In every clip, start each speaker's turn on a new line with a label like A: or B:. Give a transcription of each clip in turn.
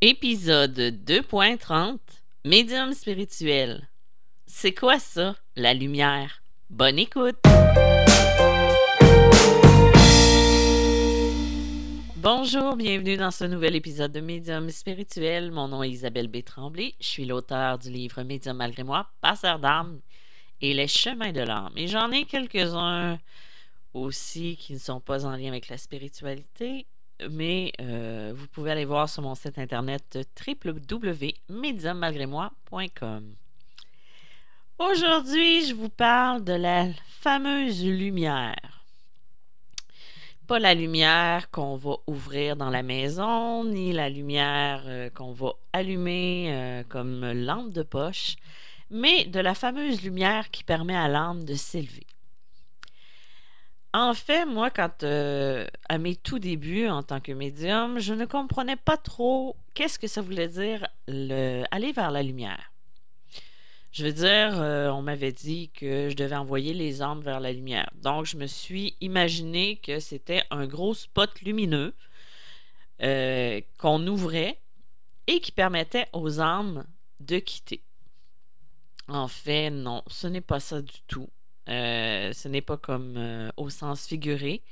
A: Épisode 2.30 Médium spirituel. C'est quoi ça, la lumière? Bonne écoute! Bonjour, bienvenue dans ce nouvel épisode de Médium spirituel. Mon nom est Isabelle B. Je suis l'auteur du livre Médium malgré moi, Passeur d'âme et les chemins de l'âme. Et j'en ai quelques-uns aussi qui ne sont pas en lien avec la spiritualité, mais euh, vous pouvez aller voir sur mon site internet www.mediummalgrémoi.com. Aujourd'hui, je vous parle de la fameuse lumière. Pas la lumière qu'on va ouvrir dans la maison, ni la lumière euh, qu'on va allumer euh, comme lampe de poche, mais de la fameuse lumière qui permet à l'âme de s'élever. En fait, moi, quand euh, à mes tout débuts en tant que médium, je ne comprenais pas trop qu'est-ce que ça voulait dire le, aller vers la lumière. Je veux dire, euh, on m'avait dit que je devais envoyer les âmes vers la lumière. Donc, je me suis imaginé que c'était un gros spot lumineux euh, qu'on ouvrait et qui permettait aux âmes de quitter. En fait, non, ce n'est pas ça du tout. Euh, ce n'est pas comme euh, au sens figuré.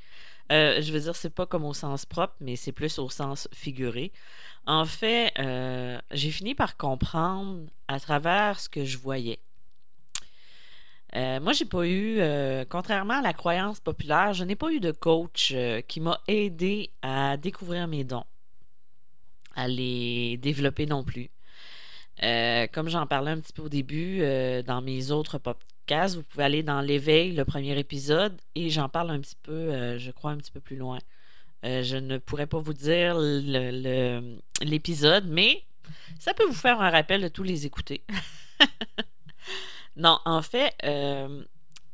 A: Euh, je veux dire, c'est pas comme au sens propre, mais c'est plus au sens figuré. En fait, j'ai fini par comprendre à travers ce que je voyais. moi, j'ai pas eu, contrairement à la croyance populaire, je n'ai pas eu de coach qui m'a aidé à découvrir mes dons, à les développer non plus. comme j'en parlais un petit peu au début dans mes autres vous pouvez aller dans l'éveil, le premier épisode, et j'en parle un petit peu, euh, je crois, un petit peu plus loin. Euh, je ne pourrais pas vous dire l'épisode, mais ça peut vous faire un rappel de tous les écouter. non, en fait, euh,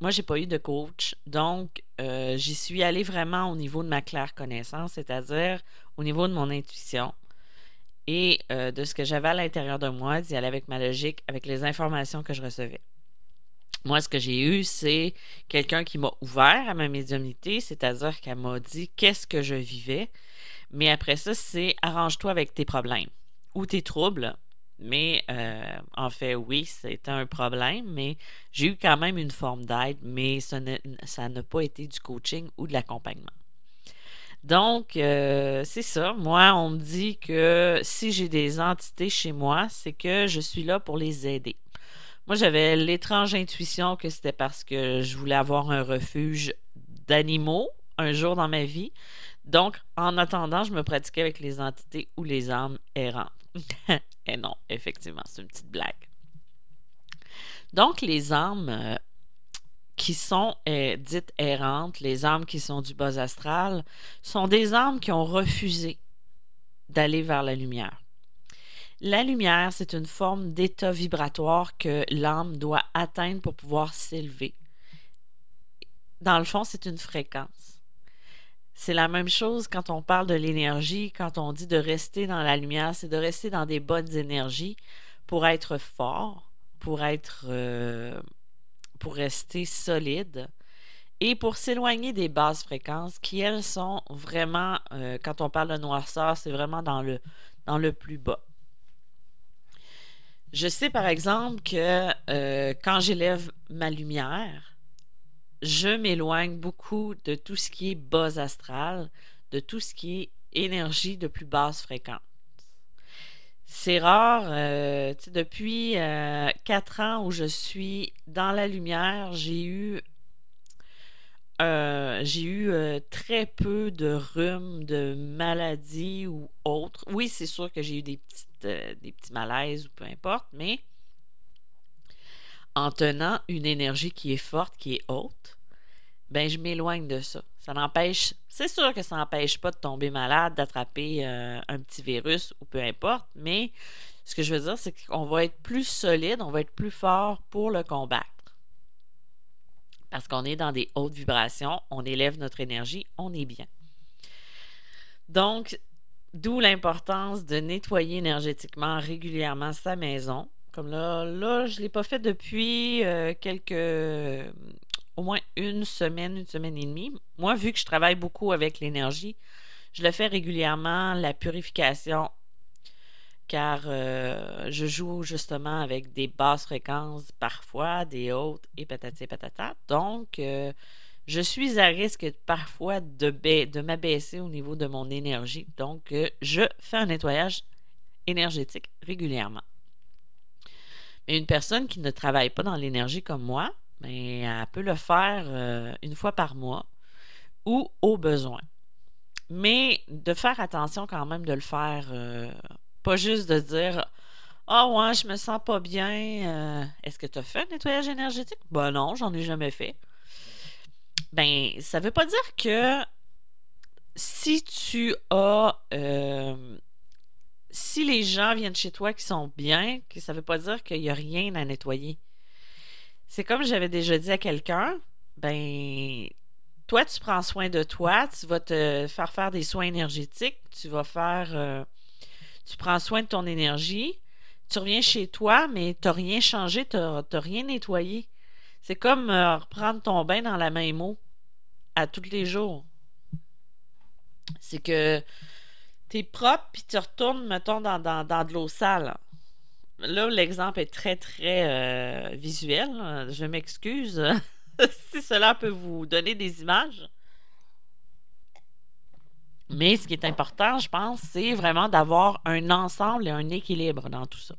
A: moi, j'ai pas eu de coach, donc j'y suis allée vraiment au niveau de ma claire connaissance, c'est-à-dire au niveau de mon intuition et de ce que j'avais à l'intérieur de moi, d'y aller avec ma logique, avec les informations que je recevais. Moi, ce que j'ai eu, c'est quelqu'un qui m'a ouvert à ma médiumnité, c'est-à-dire qu'elle m'a dit qu'est-ce que je vivais. Mais après ça, c'est arrange-toi avec tes problèmes ou tes troubles. Mais euh, en fait, oui, c'était un problème, mais j'ai eu quand même une forme d'aide, mais ça n'a pas été du coaching ou de l'accompagnement. Donc, euh, c'est ça. Moi, on me dit que si j'ai des entités chez moi, c'est que je suis là pour les aider. Moi, j'avais l'étrange intuition que c'était parce que je voulais avoir un refuge d'animaux un jour dans ma vie. Donc, en attendant, je me pratiquais avec les entités ou les âmes errantes. Et non, effectivement, c'est une petite blague. Donc, les âmes euh, qui sont euh, dites errantes, les âmes qui sont du bas astral, sont des âmes qui ont refusé d'aller vers la lumière. La lumière, c'est une forme d'état vibratoire que l'âme doit atteindre pour pouvoir s'élever. Dans le fond, c'est une fréquence. C'est la même chose quand on parle de l'énergie, quand on dit de rester dans la lumière, c'est de rester dans des bonnes énergies pour être fort, pour être euh, pour rester solide et pour s'éloigner des basses fréquences qui elles sont vraiment euh, quand on parle de noirceur, c'est vraiment dans le dans le plus bas. Je sais par exemple que euh, quand j'élève ma lumière, je m'éloigne beaucoup de tout ce qui est bas astral, de tout ce qui est énergie de plus basse fréquence. C'est rare, euh, depuis euh, quatre ans où je suis dans la lumière, j'ai eu j'ai eu très peu de rhume, de maladies ou autres. Oui, c'est sûr que j'ai eu des petites euh, des petits malaises ou peu importe, mais en tenant une énergie qui est forte, qui est haute, ben je m'éloigne de ça. Ça n'empêche, c'est sûr que ça n'empêche pas de tomber malade, d'attraper euh, un petit virus ou peu importe, mais ce que je veux dire, c'est qu'on va être plus solide, on va être plus fort pour le combattre. Parce qu'on est dans des hautes vibrations, on élève notre énergie, on est bien. Donc, D'où l'importance de nettoyer énergétiquement régulièrement sa maison. Comme là, là je ne l'ai pas fait depuis euh, quelques. au moins une semaine, une semaine et demie. Moi, vu que je travaille beaucoup avec l'énergie, je le fais régulièrement, la purification car euh, je joue justement avec des basses fréquences parfois, des hautes et patati patata. Donc, euh, je suis à risque parfois de, m'abaisser au niveau de mon énergie. Donc, euh, je fais un nettoyage énergétique régulièrement. Mais une personne qui ne travaille pas dans l'énergie comme moi, ben, elle peut le faire une fois par mois ou au besoin. Mais de faire attention quand même de le faire pas juste de dire Ah oh ouais, je me sens pas bien. Euh, est-ce que tu as fait un nettoyage énergétique? Ben non, j'en ai jamais fait. Ben, ça veut pas dire que si tu as euh, si les gens viennent chez toi qui sont bien, ça veut pas dire qu'il n'y a rien à nettoyer. C'est comme j'avais déjà dit à quelqu'un, ben toi tu prends soin de toi, tu vas te faire faire des soins énergétiques, tu vas faire euh, tu prends soin de ton énergie, tu reviens chez toi, mais tu n'as rien changé, tu n'as rien nettoyé. C'est comme euh, reprendre ton bain dans la même eau à tous les jours. C'est que tu es propre, puis tu retournes, mettons, dans, de l'eau sale. Là, l'exemple est très, très euh, visuel. Je m'excuse si cela peut vous donner des images. Mais ce qui est important, je pense, c'est vraiment d'avoir un ensemble et un équilibre dans tout ça.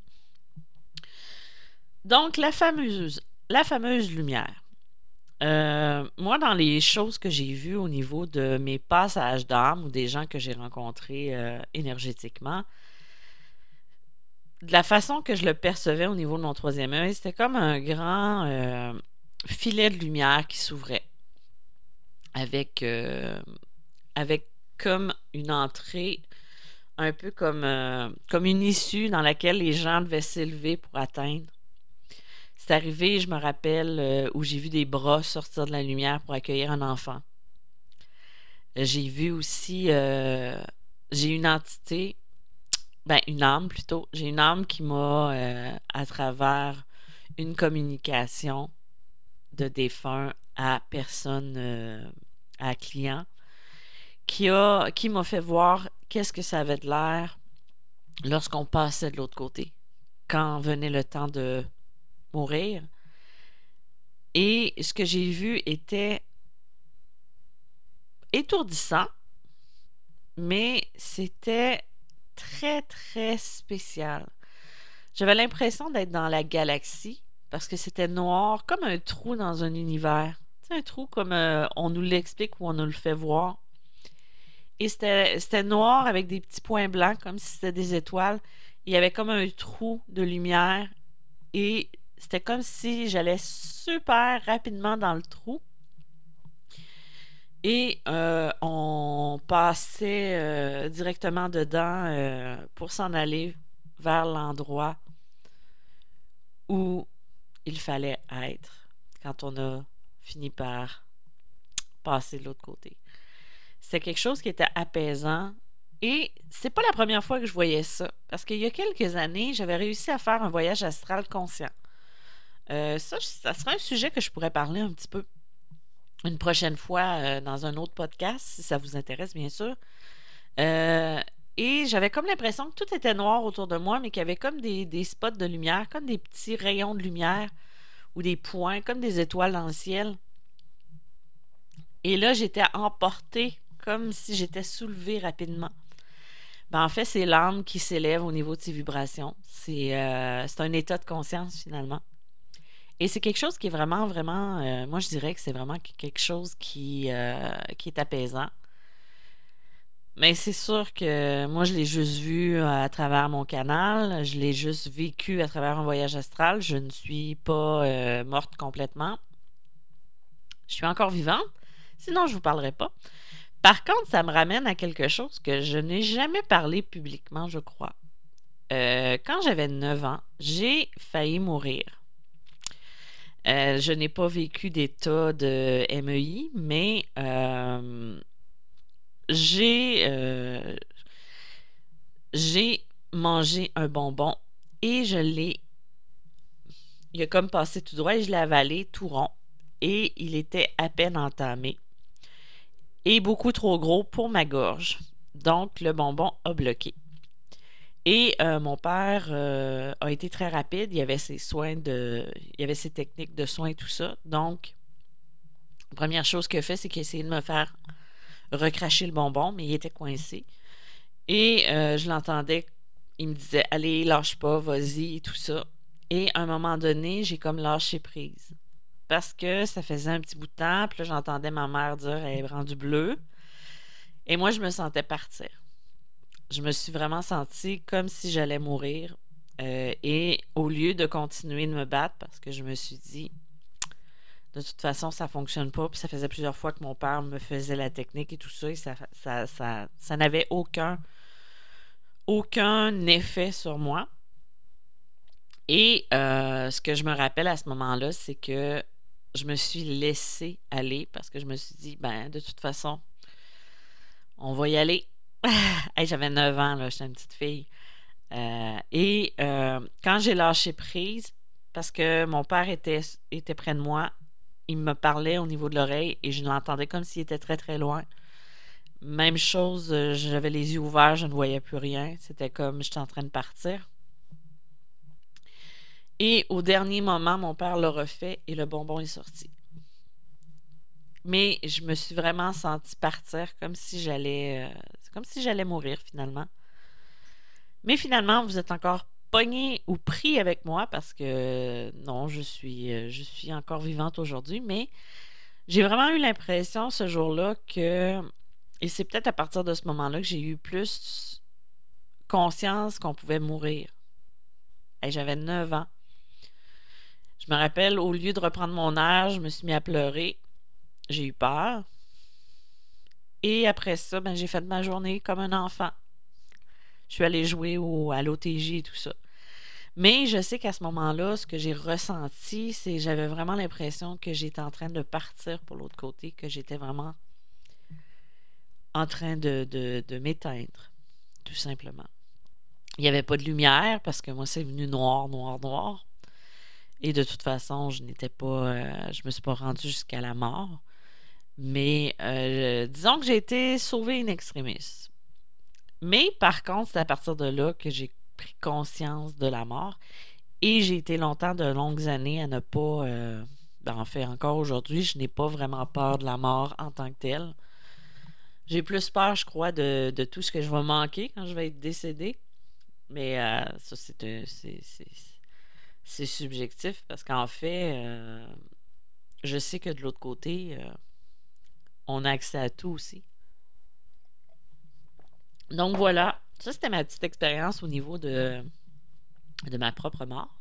A: Donc, la fameuse, la fameuse lumière. Euh, moi, dans les choses que j'ai vues au niveau de mes passages d'âme ou des gens que j'ai rencontrés euh, énergétiquement, de la façon que je le percevais au niveau de mon troisième œil, c'était comme un grand euh, filet de lumière qui s'ouvrait avec, avec comme une entrée, un peu comme, euh, comme une issue dans laquelle les gens devaient s'élever pour atteindre. C'est arrivé, je me rappelle, euh, où j'ai vu des bras sortir de la lumière pour accueillir un enfant. J'ai vu aussi, euh, j'ai une entité, ben une âme plutôt, j'ai une âme qui m'a, à travers une communication de défunt à personne, à client, qui m'a fait voir qu'est-ce que ça avait de l'air lorsqu'on passait de l'autre côté, quand venait le temps de mourir. Et ce que j'ai vu était étourdissant, mais c'était très, très spécial. J'avais l'impression d'être dans la galaxie parce que c'était noir, comme un trou dans un univers. C'est un trou comme euh, on nous l'explique ou on nous le fait voir. Et c'était noir avec des petits points blancs, comme si c'était des étoiles. Il y avait comme un trou de lumière. Et c'était comme si j'allais super rapidement dans le trou. Et euh, on passait euh, directement dedans euh, pour s'en aller vers l'endroit où il fallait être quand on a fini par passer de l'autre côté. C'est quelque chose qui était apaisant. Et c'est pas la première fois que je voyais ça. Parce qu'il y a quelques années, j'avais réussi à faire un voyage astral conscient. Euh, ça, ça serait un sujet que je pourrais parler un petit peu une prochaine fois euh, dans un autre podcast, si ça vous intéresse, bien sûr. Euh, et j'avais comme l'impression que tout était noir autour de moi, mais qu'il y avait comme des, spots de lumière, comme des petits rayons de lumière ou des points, comme des étoiles dans le ciel. Et là, j'étais emportée comme si j'étais soulevée rapidement. Ben, en fait, c'est l'âme qui s'élève au niveau de ses vibrations. C'est euh, un état de conscience finalement. Et c'est quelque chose qui est vraiment, vraiment, euh, moi je dirais que c'est vraiment quelque chose qui, euh, qui est apaisant. Mais c'est sûr que moi je l'ai juste vu à travers mon canal, je l'ai juste vécu à travers un voyage astral. Je ne suis pas morte complètement. Je suis encore vivante, sinon je ne vous parlerai pas. Par contre, ça me ramène à quelque chose que je n'ai jamais parlé publiquement, je crois. Euh, quand j'avais 9 ans, j'ai failli mourir. Euh, je n'ai pas vécu d'état de MEI, mais euh, j'ai j'ai mangé un bonbon et je l'ai. Il a comme passé tout droit et je l'ai avalé tout rond. Et il était à peine entamé et beaucoup trop gros pour ma gorge. Donc, le bonbon a bloqué. Et euh, mon père euh, a été très rapide. Il avait ses soins de. Il avait ses techniques de soins et tout ça. Donc, première chose qu'il a fait, c'est qu'il a essayé de me faire recracher le bonbon, mais il était coincé. Et euh, je l'entendais. Il me disait Allez, lâche pas, vas-y, et tout ça. Et à un moment donné, j'ai comme lâché prise. Parce que ça faisait un petit bout de temps, puis là, j'entendais ma mère dire Elle est rendue bleue. Et moi, je me sentais partir je me suis vraiment sentie comme si j'allais mourir. Euh, et au lieu de continuer de me battre, parce que je me suis dit, de toute façon, ça fonctionne pas. Puis ça faisait plusieurs fois que mon père me faisait la technique et tout ça, et ça, ça, ça, n'avait aucun, aucun effet sur moi. Et euh, ce que je me rappelle à ce moment-là, c'est que je me suis laissée aller parce que je me suis dit, ben, de toute façon, on va y aller. J'avais 9 ans, là, j'étais une petite fille. Euh, et euh, quand j'ai lâché prise, parce que mon père était, était près de moi, il me parlait au niveau de l'oreille et je l'entendais comme s'il était très très loin. Même chose, euh, j'avais les yeux ouverts, je ne voyais plus rien. C'était comme j'étais en train de partir. Et au dernier moment, mon père l'a refait et le bonbon est sorti. Mais je me suis vraiment sentie partir comme si j'allais euh, comme si j'allais mourir finalement. Mais finalement, vous êtes encore pogné ou pris avec moi parce que non, je suis euh, je suis encore vivante aujourd'hui, mais j'ai vraiment eu l'impression ce jour-là que et c'est peut-être à partir de ce moment-là que j'ai eu plus conscience qu'on pouvait mourir. J'avais 9 ans. Je me rappelle, au lieu de reprendre mon air, je me suis mis à pleurer. J'ai eu peur. Et après ça, ben, j'ai fait ma journée comme un enfant. Je suis allée jouer au, à l'OTJ et tout ça. Mais je sais qu'à ce moment-là, ce que j'ai ressenti, c'est que j'avais vraiment l'impression que j'étais en train de partir pour l'autre côté, que j'étais vraiment en train de, de, m'éteindre, tout simplement. Il n'y avait pas de lumière parce que moi, c'est venu noir, noir, noir. Et de toute façon, je n'étais pas, euh, je me suis pas rendue jusqu'à la mort. Mais euh, disons que j'ai été sauvée in extremis. Mais par contre, c'est à partir de là que j'ai pris conscience de la mort. Et j'ai été longtemps, de longues années, à ne pas. Euh, ben, en fait, encore aujourd'hui, je n'ai pas vraiment peur de la mort en tant que telle. J'ai plus peur, je crois, de, tout ce que je vais manquer quand je vais être décédé. Mais euh, ça, c'est subjectif parce qu'en fait, je sais que de l'autre côté, on a accès à tout aussi. Donc voilà, ça c'était ma petite expérience au niveau de, de ma propre mort.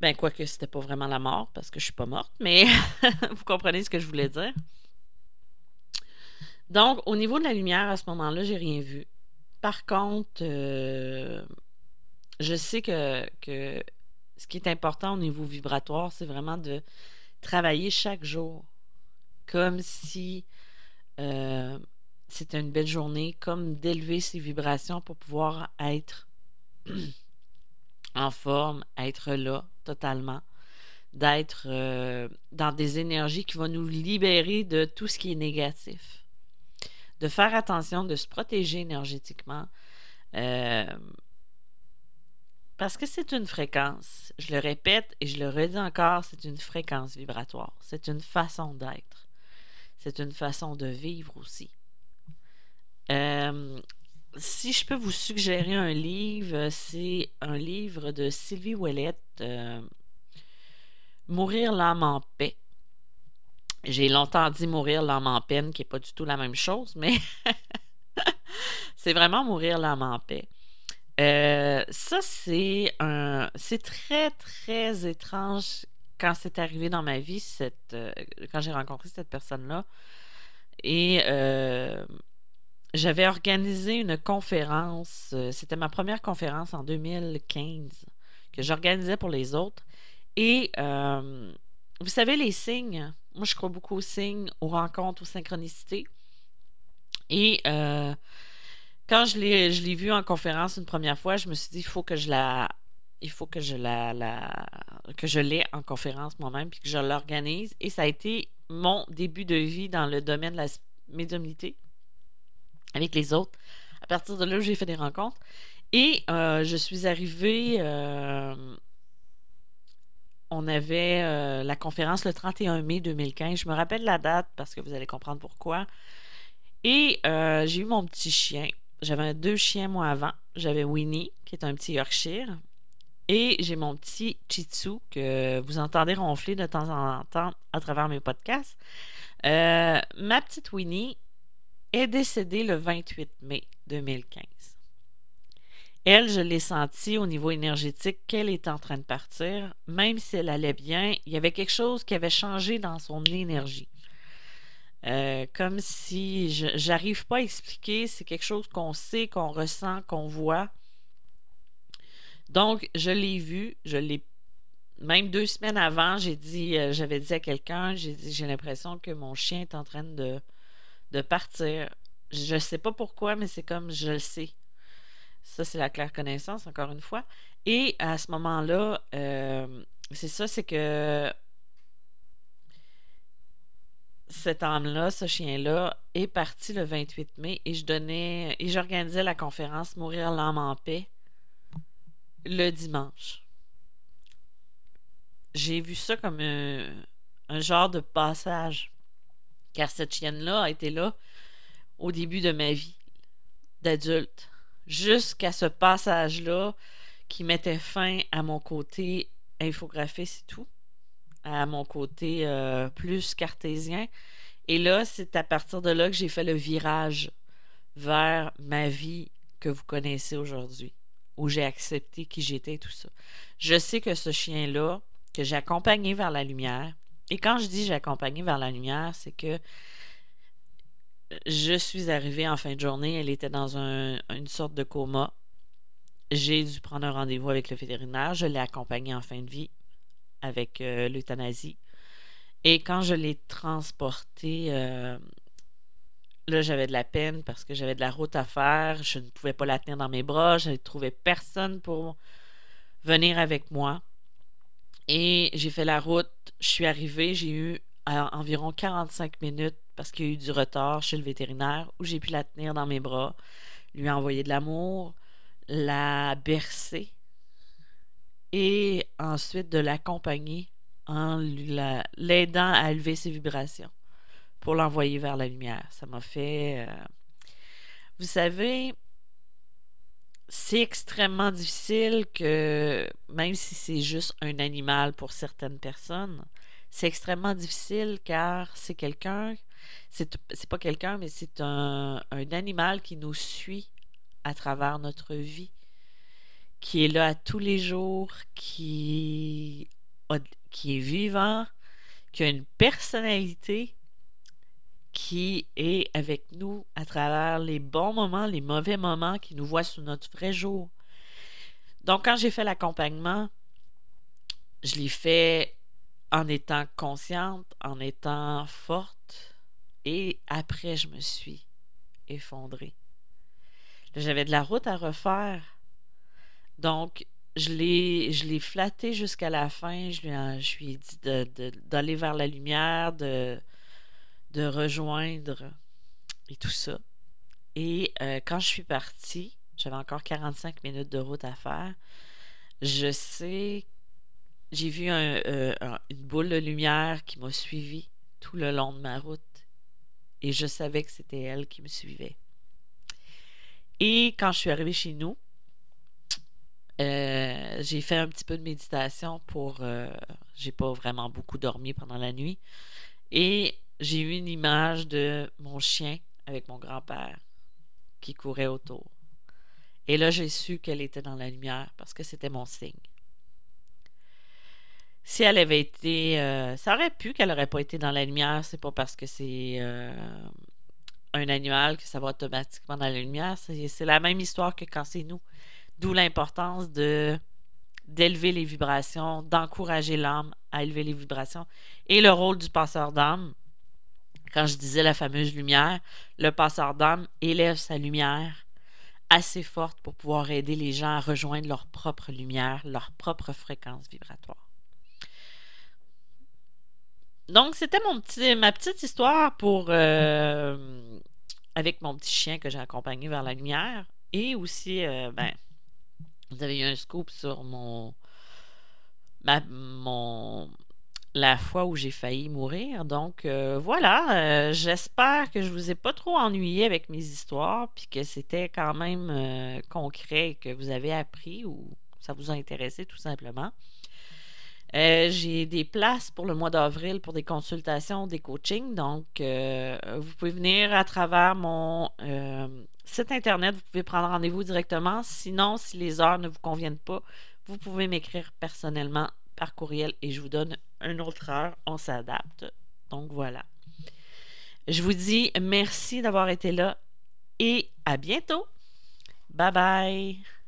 A: Ben, quoique c'était pas vraiment la mort parce que je suis pas morte, mais vous comprenez ce que je voulais dire. Donc, au niveau de la lumière, à ce moment-là, j'ai rien vu. Par contre, euh, je sais que, que ce qui est important au niveau vibratoire, c'est vraiment de travailler chaque jour comme si euh, c'était une belle journée, comme d'élever ses vibrations pour pouvoir être en forme, être là totalement, d'être euh, dans des énergies qui vont nous libérer de tout ce qui est négatif, de faire attention, de se protéger énergétiquement. Euh, parce que c'est une fréquence. Je le répète et je le redis encore, c'est une fréquence vibratoire. C'est une façon d'être c'est une façon de vivre aussi. Euh, si je peux vous suggérer un livre, c'est un livre de Sylvie Ouellette, euh, Mourir l'âme en paix. J'ai longtemps dit mourir l'âme en peine, qui n'est pas du tout la même chose, mais c'est vraiment mourir l'âme en paix. Euh, ça, c'est un. C'est très, très étrange quand c'est arrivé dans ma vie, cette, euh, quand j'ai rencontré cette personne-là, et euh, j'avais organisé une conférence, c'était ma première conférence en 2015, que j'organisais pour les autres. Et vous savez, les signes, moi je crois beaucoup aux signes, aux rencontres, aux synchronicités. Et quand je l'ai, je l'ai vu en conférence une première fois, je me suis dit, il faut que je la il faut que je la que je l'ai en conférence moi-même puis que je l'organise. Et ça a été mon début de vie dans le domaine de la médiumnité avec les autres. À partir de là, j'ai fait des rencontres. Et euh, je suis arrivée, euh, on avait euh, la conférence le 31 mai 2015. Je me rappelle la date parce que vous allez comprendre pourquoi. Et j'ai eu mon petit chien. J'avais deux chiens moi avant. J'avais Winnie, qui est un petit Yorkshire. Et j'ai mon petit Chitsu que vous entendez ronfler de temps en temps à travers mes podcasts. ma petite Winnie est décédée le 28 mai 2015. Elle, je l'ai senti au niveau énergétique qu'elle était en train de partir. Même si elle allait bien, il y avait quelque chose qui avait changé dans son énergie. Euh, comme si j'arrive pas à expliquer, c'est quelque chose qu'on sait, qu'on ressent, qu'on voit. Donc, je l'ai vu, je l'ai même deux semaines avant, j'ai dit, euh, j'avais dit à quelqu'un, j'ai dit, j'ai l'impression que mon chien est en train de, de partir. Je ne sais pas pourquoi, mais c'est comme je le sais. Ça, c'est la claire connaissance, encore une fois. Et à ce moment-là, euh, c'est ça, c'est que cette âme-là, ce chien-là, est parti le 28 mai et je donnais et j'organisais la conférence Mourir l'âme en paix le dimanche. J'ai vu ça comme un, un genre de passage, car cette chienne-là a été là au début de ma vie d'adulte jusqu'à ce passage-là qui mettait fin à mon côté infographiste c'est tout, à mon côté euh, plus cartésien. Et là, c'est à partir de là que j'ai fait le virage vers ma vie que vous connaissez aujourd'hui, où j'ai accepté qui j'étais et tout ça. Je sais que ce chien-là, que j'ai accompagné vers la lumière, et quand je dis j'ai accompagné vers la lumière, c'est que je suis arrivée en fin de journée, elle était dans une sorte de coma. J'ai dû prendre un rendez-vous avec le vétérinaire. Je l'ai accompagnée en fin de vie avec euh, l'euthanasie. Et quand je l'ai transportée, euh, là, j'avais de la peine parce que j'avais de la route à faire. Je ne pouvais pas la tenir dans mes bras. Je n'avais trouvé personne pour venir avec moi. Et j'ai fait la route. Je suis arrivée. J'ai eu environ 45 minutes parce qu'il y a eu du retard chez le vétérinaire où j'ai pu la tenir dans mes bras, lui envoyer de l'amour, la bercer et ensuite de l'accompagner en l'aidant à élever ses vibrations pour l'envoyer vers la lumière. Ça m'a fait... Euh, vous savez, c'est extrêmement difficile que, même si c'est juste un animal pour certaines personnes, c'est extrêmement difficile car c'est quelqu'un, c'est, pas quelqu'un, mais c'est un, animal qui nous suit à travers notre vie, qui est là tous les jours, qui, qui est vivant, qui a une personnalité, qui est avec nous à travers les bons moments, les mauvais moments, qui nous voit sous notre vrai jour. Donc, quand j'ai fait l'accompagnement, je l'ai fait en étant consciente, en étant forte. Et après, je me suis effondrée. J'avais de la route à refaire. Donc, je l'ai, je flatté jusqu'à la fin. Je lui, je lui ai dit d'aller vers la lumière, de, de rejoindre et tout ça. Et euh, quand je suis partie, j'avais encore 45 minutes de route à faire. Je sais j'ai vu euh, une boule de lumière qui m'a suivi tout le long de ma route et je savais que c'était elle qui me suivait. Et quand je suis arrivée chez nous, euh, j'ai fait un petit peu de méditation pour. Euh, j'ai pas vraiment beaucoup dormi pendant la nuit. Et j'ai eu une image de mon chien avec mon grand-père qui courait autour. Et là, j'ai su qu'elle était dans la lumière parce que c'était mon signe si elle avait été. Euh, ça aurait pu qu'elle n'aurait pas été dans la lumière. C'est pas parce que c'est un animal que ça va automatiquement dans la lumière. C'est la même histoire que quand c'est nous. D'où l'importance d'élever les vibrations, d'encourager l'âme à élever les vibrations. Et le rôle du passeur d'âme, quand je disais la fameuse lumière, le passeur d'âme élève sa lumière assez forte pour pouvoir aider les gens à rejoindre leur propre lumière, leur propre fréquence vibratoire. Donc, c'était mon petit, ma petite histoire pour euh, avec mon petit chien que j'ai accompagné vers la lumière. Et aussi, euh, ben, Vous avez eu un scoop sur mon, la fois où j'ai failli mourir. Donc euh, voilà, euh, j'espère que je vous ai pas trop ennuyé avec mes histoires, puis que c'était quand même euh, concret, que vous avez appris ou ça vous a intéressé tout simplement. J'ai des places pour le mois d'avril pour des consultations, des coachings. Donc, vous pouvez venir à travers mon site internet. Vous pouvez prendre rendez-vous directement. Sinon, si les heures ne vous conviennent pas, vous pouvez m'écrire personnellement par courriel et je vous donne une autre heure. On s'adapte. Donc voilà. Je vous dis merci d'avoir été là et à bientôt. Bye bye.